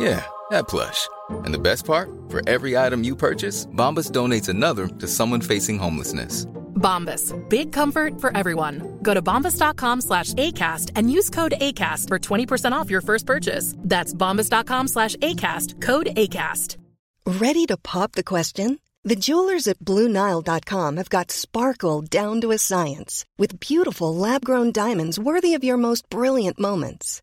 Yeah, that plush. And the best part? For every item you purchase, Bombas donates another to someone facing homelessness. Bombas. Big comfort for everyone. Go to bombas.com slash ACAST and use code ACAST for 20% off your first purchase. That's bombas.com slash ACAST. Code ACAST. Ready to pop the question? The jewelers at BlueNile.com have got sparkle down to a science with beautiful lab-grown diamonds worthy of your most brilliant moments.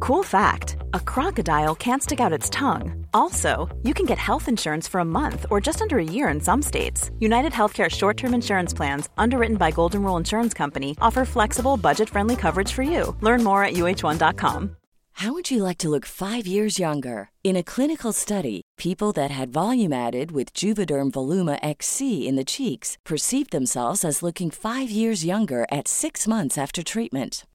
Cool fact a crocodile can't stick out its tongue. Also, you can get health insurance for a month or just under a year in some states. United Healthcare short term insurance plans, underwritten by Golden Rule Insurance Company, offer flexible, budget friendly coverage for you. Learn more at uh1.com. How would you like to look five years younger? In a clinical study, people that had volume added with Juvederm Voluma XC in the cheeks perceived themselves as looking five years younger at six months after treatment.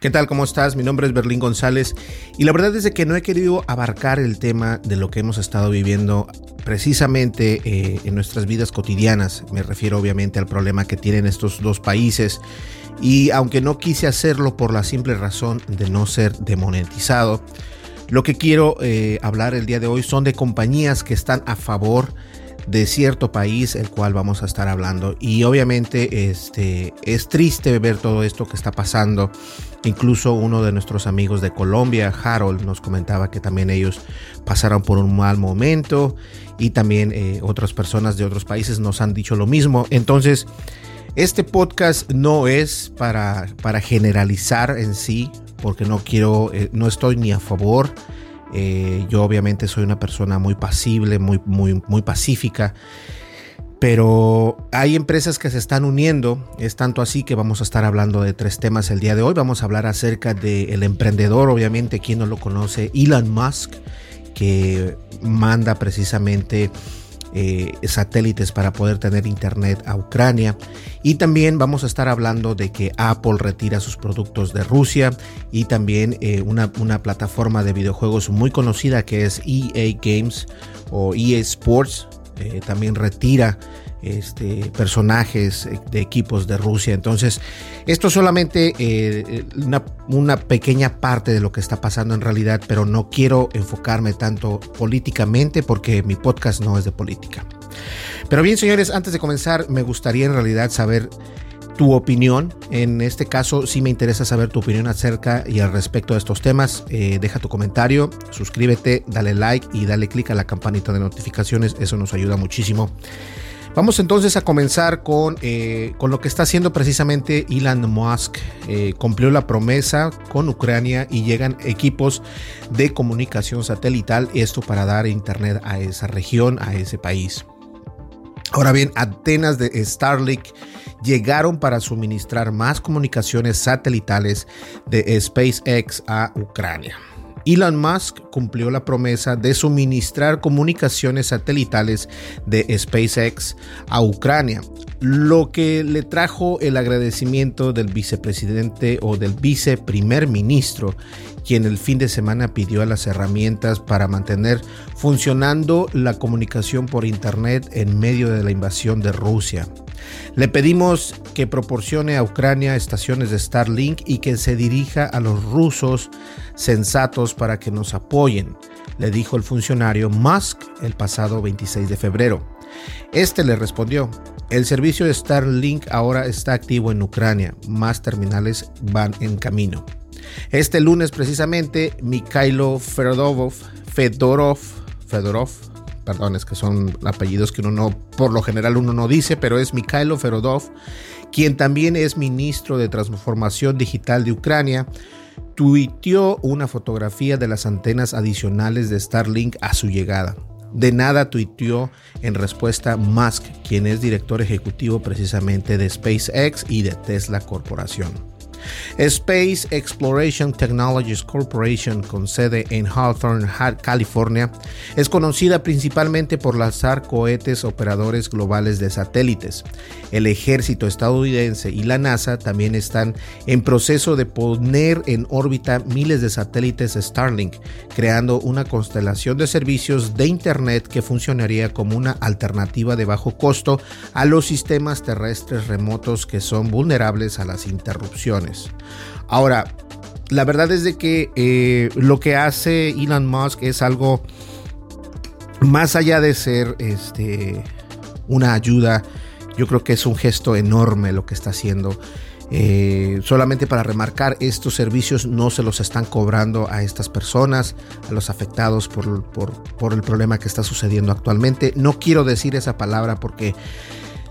¿Qué tal? ¿Cómo estás? Mi nombre es Berlín González y la verdad es que no he querido abarcar el tema de lo que hemos estado viviendo precisamente eh, en nuestras vidas cotidianas. Me refiero obviamente al problema que tienen estos dos países y aunque no quise hacerlo por la simple razón de no ser demonetizado, lo que quiero eh, hablar el día de hoy son de compañías que están a favor de cierto país el cual vamos a estar hablando. Y obviamente este es triste ver todo esto que está pasando. Incluso uno de nuestros amigos de Colombia Harold nos comentaba que también ellos pasaron por un mal momento y también eh, otras personas de otros países nos han dicho lo mismo. Entonces este podcast no es para, para generalizar en sí porque no quiero eh, no estoy ni a favor eh, yo obviamente soy una persona muy pasible, muy, muy, muy pacífica. Pero hay empresas que se están uniendo, es tanto así que vamos a estar hablando de tres temas el día de hoy. Vamos a hablar acerca del emprendedor, obviamente, quien no lo conoce, Elon Musk, que manda precisamente eh, satélites para poder tener internet a Ucrania. Y también vamos a estar hablando de que Apple retira sus productos de Rusia y también eh, una, una plataforma de videojuegos muy conocida que es EA Games o EA Sports. Eh, también retira este, personajes de equipos de Rusia. Entonces, esto es solamente eh, una, una, pequeña parte de lo que está pasando en realidad, pero no quiero enfocarme tanto políticamente porque mi podcast no es de política. Pero bien, señores, antes de comenzar, me gustaría en realidad saber tu opinión. En este caso, sí me interesa saber tu opinión acerca y al respecto de estos temas. Eh, deja tu comentario, suscríbete, dale like y dale click a la campanita de notificaciones. Eso nos ayuda muchísimo. Vamos entonces a comenzar con, eh, con, lo que está haciendo precisamente Elon Musk. Eh, cumplió la promesa con Ucrania y llegan equipos de comunicación satelital, esto para dar internet a esa región, a ese país. Ahora bien, antenas de Starlink llegaron para suministrar más comunicaciones satelitales de SpaceX a Ucrania. Elon Musk cumplió la promesa de suministrar comunicaciones satelitales de SpaceX a Ucrania, lo que le trajo el agradecimiento del vicepresidente o del viceprimer ministro, quien el fin de semana pidió las herramientas para mantener funcionando la comunicación por Internet en medio de la invasión de Rusia. Le pedimos que proporcione a Ucrania estaciones de Starlink y que se dirija a los rusos sensatos para que nos apoyen, le dijo el funcionario Musk el pasado 26 de febrero. Este le respondió, el servicio de Starlink ahora está activo en Ucrania, más terminales van en camino. Este lunes precisamente, Mikhailo Fedorov, Fedorov, Fedorov, perdón, es que son apellidos que uno no, por lo general uno no dice, pero es Mikhailo Fedorov, quien también es ministro de Transformación Digital de Ucrania, tuiteó una fotografía de las antenas adicionales de Starlink a su llegada. De nada tuiteó en respuesta Musk, quien es director ejecutivo precisamente de SpaceX y de Tesla Corporación. Space Exploration Technologies Corporation, con sede en Hawthorne, California, es conocida principalmente por lanzar cohetes operadores globales de satélites. El ejército estadounidense y la NASA también están en proceso de poner en órbita miles de satélites Starlink, creando una constelación de servicios de Internet que funcionaría como una alternativa de bajo costo a los sistemas terrestres remotos que son vulnerables a las interrupciones. Ahora, la verdad es de que eh, lo que hace Elon Musk es algo más allá de ser este, una ayuda, yo creo que es un gesto enorme lo que está haciendo. Eh, solamente para remarcar, estos servicios no se los están cobrando a estas personas, a los afectados por, por el problema que está sucediendo actualmente. No quiero decir esa palabra porque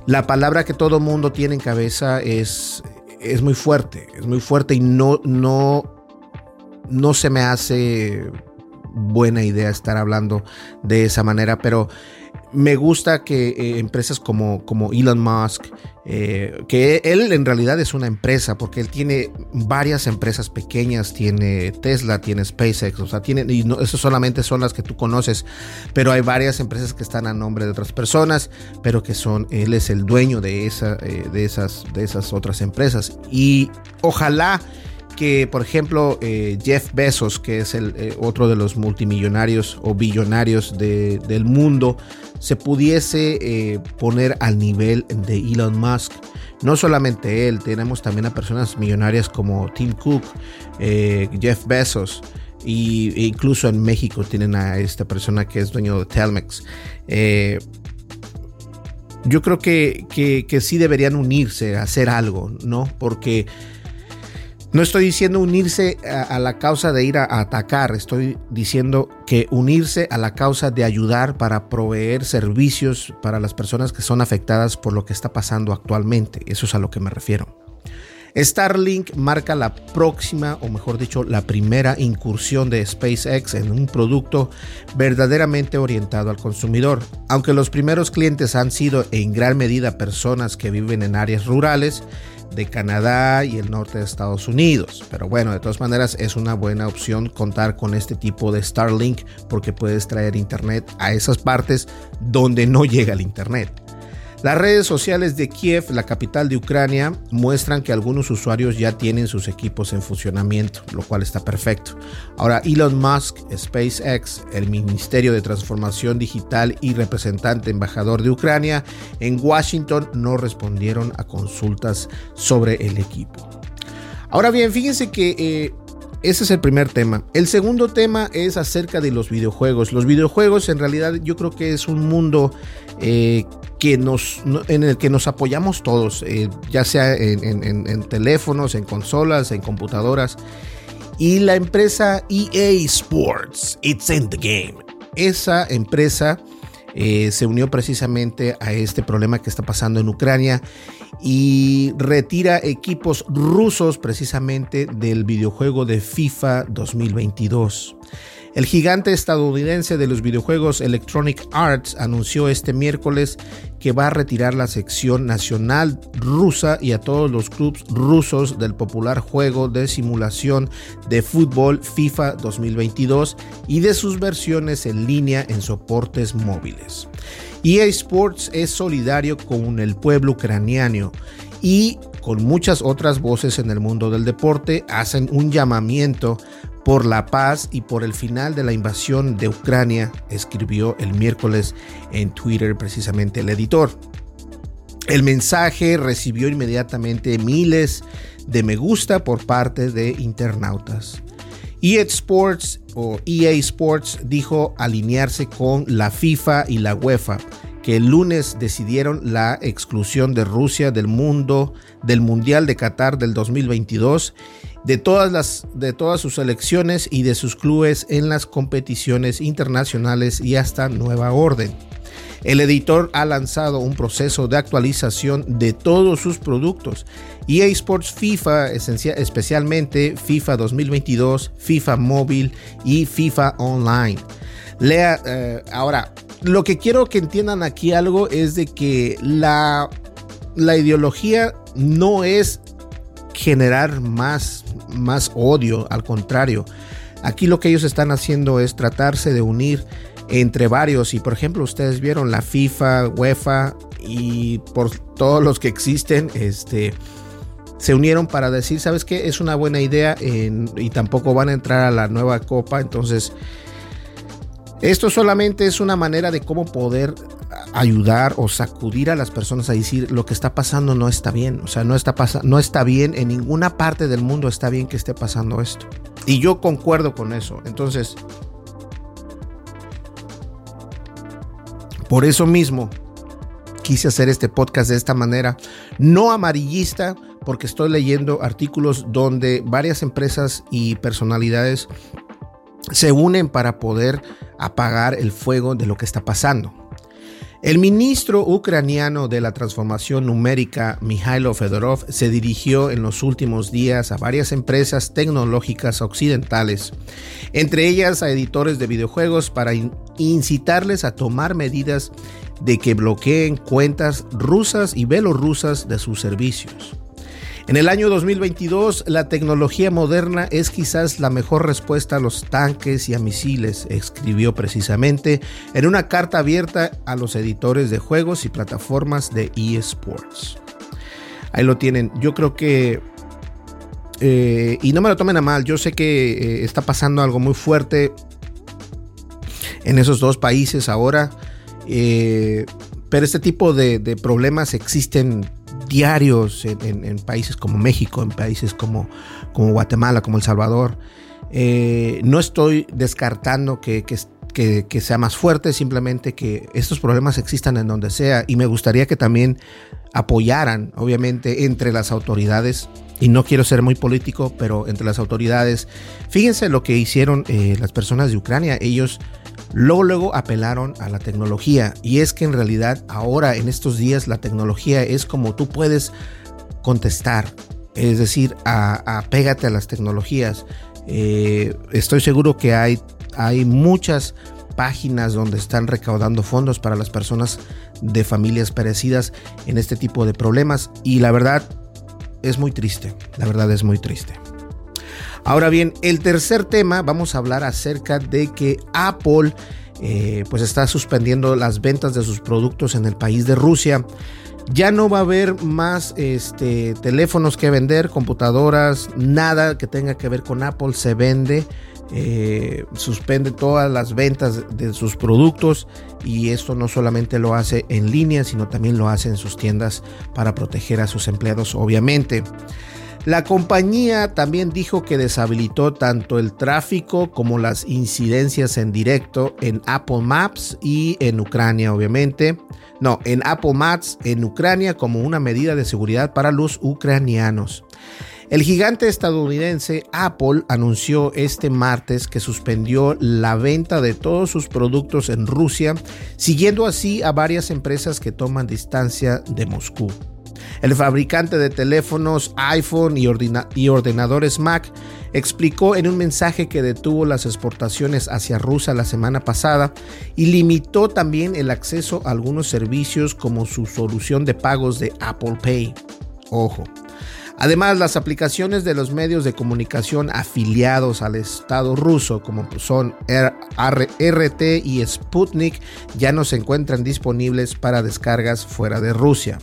la palabra que todo mundo tiene en cabeza es es muy fuerte, es muy fuerte y no, no, no se me hace buena idea estar hablando de esa manera, pero me gusta que eh, empresas como, como Elon Musk, eh, que él en realidad es una empresa, porque él tiene varias empresas pequeñas, tiene Tesla, tiene SpaceX, o sea, tiene, y no, eso solamente son las que tú conoces, pero hay varias empresas que están a nombre de otras personas, pero que son, él es el dueño de, esa, eh, de, esas, de esas otras empresas. Y ojalá que, por ejemplo, Jeff Bezos, que es el otro de los multimillonarios o billonarios del mundo, se pudiese eh, poner al nivel de Elon Musk. No solamente él, tenemos también a personas millonarias como Tim Cook, eh, Jeff Bezos, y, e incluso en México tienen a esta persona que es dueño de Telmex. Eh, yo creo que, que, que sí deberían unirse a hacer algo, ¿no? Porque no estoy diciendo unirse a, la causa de ir a, atacar, estoy diciendo que unirse a la causa de ayudar para proveer servicios para las personas que son afectadas por lo que está pasando actualmente. Eso es a lo que me refiero. Starlink marca la próxima, o mejor dicho, la primera incursión de SpaceX en un producto verdaderamente orientado al consumidor. Aunque los primeros clientes han sido en gran medida personas que viven en áreas rurales, de Canadá y el norte de Estados Unidos. Pero bueno, de todas maneras es una buena opción contar con este tipo de Starlink porque puedes traer internet a esas partes donde no llega el internet. Las redes sociales de Kiev, la capital de Ucrania, muestran que algunos usuarios ya tienen sus equipos en funcionamiento, lo cual está perfecto. Ahora, Elon Musk, SpaceX, el Ministerio de Transformación Digital y representante embajador de Ucrania en Washington no respondieron a consultas sobre el equipo. Ahora bien, fíjense que eh, ese es el primer tema. El segundo tema es acerca de los videojuegos. Los videojuegos en realidad yo creo que es un mundo eh, que nos, en el que nos apoyamos todos, eh, ya sea en, teléfonos, en consolas, en computadoras. Y la empresa EA Sports, It's in the Game. Esa empresa eh, se unió precisamente a este problema que está pasando en Ucrania y retira equipos rusos precisamente del videojuego de FIFA 2022. El gigante estadounidense de los videojuegos Electronic Arts anunció este miércoles que va a retirar la sección nacional rusa y a todos los clubes rusos del popular juego de simulación de fútbol FIFA 2022 y de sus versiones en línea en soportes móviles. EA Sports es solidario con el pueblo ucraniano y con muchas otras voces en el mundo del deporte hacen un llamamiento por la paz y por el final de la invasión de Ucrania, escribió el miércoles en Twitter precisamente el editor. El mensaje recibió inmediatamente miles de me gusta por parte de internautas. EA Sports o EA Sports dijo alinearse con la FIFA y la UEFA, que el lunes decidieron la exclusión de Rusia del mundo del Mundial de Qatar del 2022 de todas, las, de todas sus selecciones y de sus clubes en las competiciones internacionales y hasta nueva orden. El editor ha lanzado un proceso de actualización de todos sus productos. EA Sports FIFA, especialmente FIFA 2022, FIFA Móvil y FIFA Online. Lea, eh, ahora, lo que quiero que entiendan aquí algo es de que la, la ideología no es generar más, más odio, al contrario. Aquí lo que ellos están haciendo es tratarse de unir entre varios y por ejemplo ustedes vieron la FIFA, UEFA y por todos los que existen, este se unieron para decir, ¿sabes qué? Es una buena idea y tampoco van a entrar a la nueva copa, entonces esto solamente es una manera de cómo poder ayudar o sacudir a las personas a decir lo que está pasando no está bien. O sea, no está, no está bien, en ninguna parte del mundo está bien que esté pasando esto. Y yo concuerdo con eso. Entonces, por eso mismo quise hacer este podcast de esta manera, no amarillista, porque estoy leyendo artículos donde varias empresas y personalidades se unen para poder apagar el fuego de lo que está pasando. El ministro ucraniano de la transformación numérica, Mikhailo Fedorov, se dirigió en los últimos días a varias empresas tecnológicas occidentales, entre ellas a editores de videojuegos, para incitarles a tomar medidas de que bloqueen cuentas rusas y belorrusas de sus servicios. En el año 2022, la tecnología moderna es quizás la mejor respuesta a los tanques y a misiles, escribió precisamente en una carta abierta a los editores de juegos y plataformas de eSports. Ahí lo tienen. Yo creo que eh, y no me lo tomen a mal, yo sé que eh, está pasando algo muy fuerte en esos dos países ahora, eh, pero este tipo de, problemas existen diarios en, países como México, en países como, como Guatemala, como El Salvador. Eh, no estoy descartando que, que, sea más fuerte, simplemente que estos problemas existan en donde sea y me gustaría que también apoyaran, obviamente, entre las autoridades. Y no quiero ser muy político, pero entre las autoridades, fíjense lo que hicieron eh, las personas de Ucrania. Ellos Luego, luego apelaron a la tecnología y es que en realidad ahora en estos días la tecnología es como tú puedes contestar, es decir, apégate a, las tecnologías. Eh, estoy seguro que hay, hay muchas páginas donde están recaudando fondos para las personas de familias perecidas en este tipo de problemas y la verdad es muy triste, la verdad es muy triste. Ahora bien, el tercer tema, vamos a hablar acerca de que Apple eh, pues está suspendiendo las ventas de sus productos en el país de Rusia. Ya no va a haber más este, teléfonos que vender, computadoras, nada que tenga que ver con Apple se vende. Eh, suspende todas las ventas de sus productos y esto no solamente lo hace en línea, sino también lo hace en sus tiendas para proteger a sus empleados, obviamente. La compañía también dijo que deshabilitó tanto el tráfico como las incidencias en directo en Apple Maps y en Ucrania, obviamente. No, en Apple Maps en Ucrania como una medida de seguridad para los ucranianos. El gigante estadounidense Apple anunció este martes que suspendió la venta de todos sus productos en Rusia, siguiendo así a varias empresas que toman distancia de Moscú. El fabricante de teléfonos iPhone y, ordenadores Mac explicó en un mensaje que detuvo las exportaciones hacia Rusia la semana pasada y limitó también el acceso a algunos servicios como su solución de pagos de Apple Pay. Ojo. Además, las aplicaciones de los medios de comunicación afiliados al Estado ruso, como son RT y Sputnik, ya no se encuentran disponibles para descargas fuera de Rusia.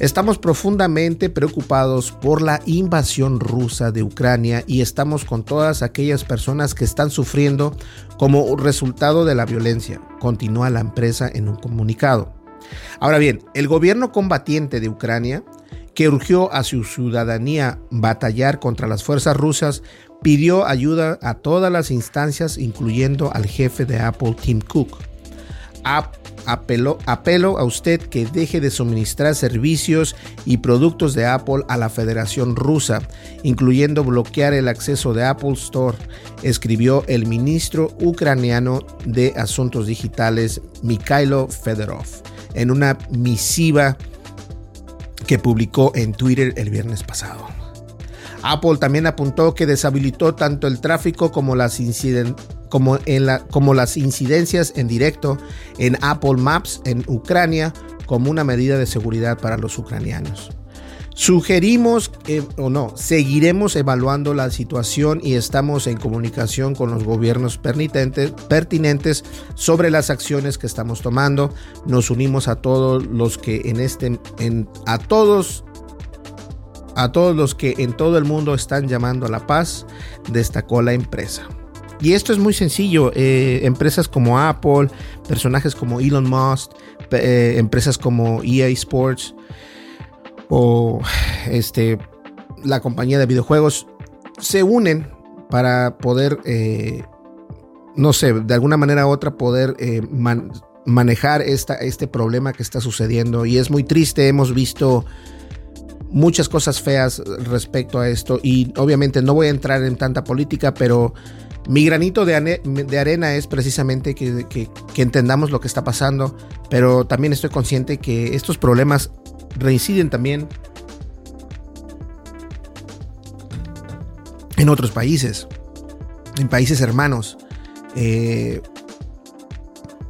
Estamos profundamente preocupados por la invasión rusa de Ucrania y estamos con todas aquellas personas que están sufriendo como resultado de la violencia, continúa la empresa en un comunicado. Ahora bien, el gobierno combatiente de Ucrania, que urgió a su ciudadanía batallar contra las fuerzas rusas, pidió ayuda a todas las instancias, incluyendo al jefe de Apple, Tim Cook apelo, apelo a usted que deje de suministrar servicios y productos de Apple a la Federación Rusa, incluyendo bloquear el acceso de Apple Store, escribió el ministro ucraniano de Asuntos Digitales Mikhailo Fedorov en una misiva que publicó en Twitter el viernes pasado. Apple también apuntó que deshabilitó tanto el tráfico como las incidencias en directo en Apple Maps en Ucrania como una medida de seguridad para los ucranianos. Sugerimos o no, seguiremos evaluando la situación y estamos en comunicación con los gobiernos pertinentes sobre las acciones que estamos tomando. Nos unimos a todos los que en este, a todos, a todos los que en todo el mundo están llamando a la paz, destacó la empresa. Y esto es muy sencillo. Eh, empresas como Apple, personajes como Elon Musk, eh, empresas como EA Sports o este, la compañía de videojuegos se unen para poder, eh, no sé, de alguna manera u otra poder manejar esta, este problema que está sucediendo. Y es muy triste, hemos visto muchas cosas feas respecto a esto y obviamente no voy a entrar en tanta política, pero mi granito de, arena es precisamente que, entendamos lo que está pasando, pero también estoy consciente que estos problemas reinciden también en otros países, en países hermanos. Eh,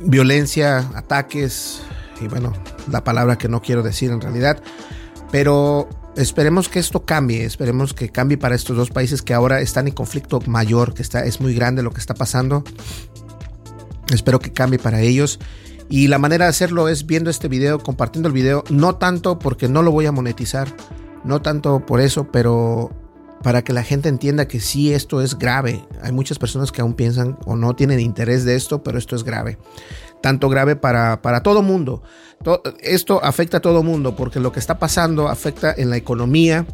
violencia, ataques, y bueno, la palabra que no quiero decir en realidad, pero esperemos que esto cambie, esperemos que cambie para estos dos países que ahora están en conflicto mayor, que está, es muy grande lo que está pasando. Espero que cambie para ellos. Y la manera de hacerlo es viendo este video, compartiendo el video, no tanto porque no lo voy a monetizar, no tanto por eso, pero para que la gente entienda que sí, esto es grave. Hay muchas personas que aún piensan o no tienen interés de esto, pero esto es grave tanto grave para, para todo mundo. esto afecta a todo mundo porque lo que está pasando afecta en la economía,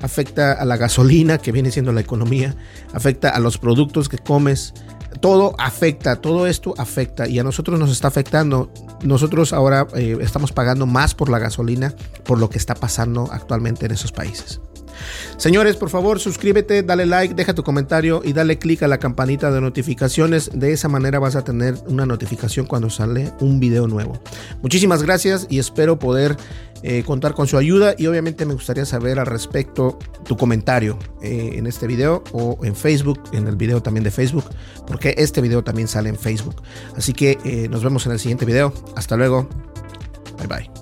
afecta a la gasolina que viene siendo la economía, afecta a los productos que comes, todo afecta, todo esto afecta y a nosotros nos está afectando. Nosotros ahora eh, estamos pagando más por la gasolina por lo que está pasando actualmente en esos países. Señores, por favor, suscríbete, dale like, deja tu comentario y dale click a la campanita de notificaciones. De esa manera vas a tener una notificación cuando sale un video nuevo. Muchísimas gracias y espero poder eh, contar con su ayuda y obviamente me gustaría saber al respecto tu comentario eh, en este video o en Facebook, en el video también de Facebook, porque este video también sale en Facebook. Así que eh, nos vemos en el siguiente video. Hasta luego. Bye bye.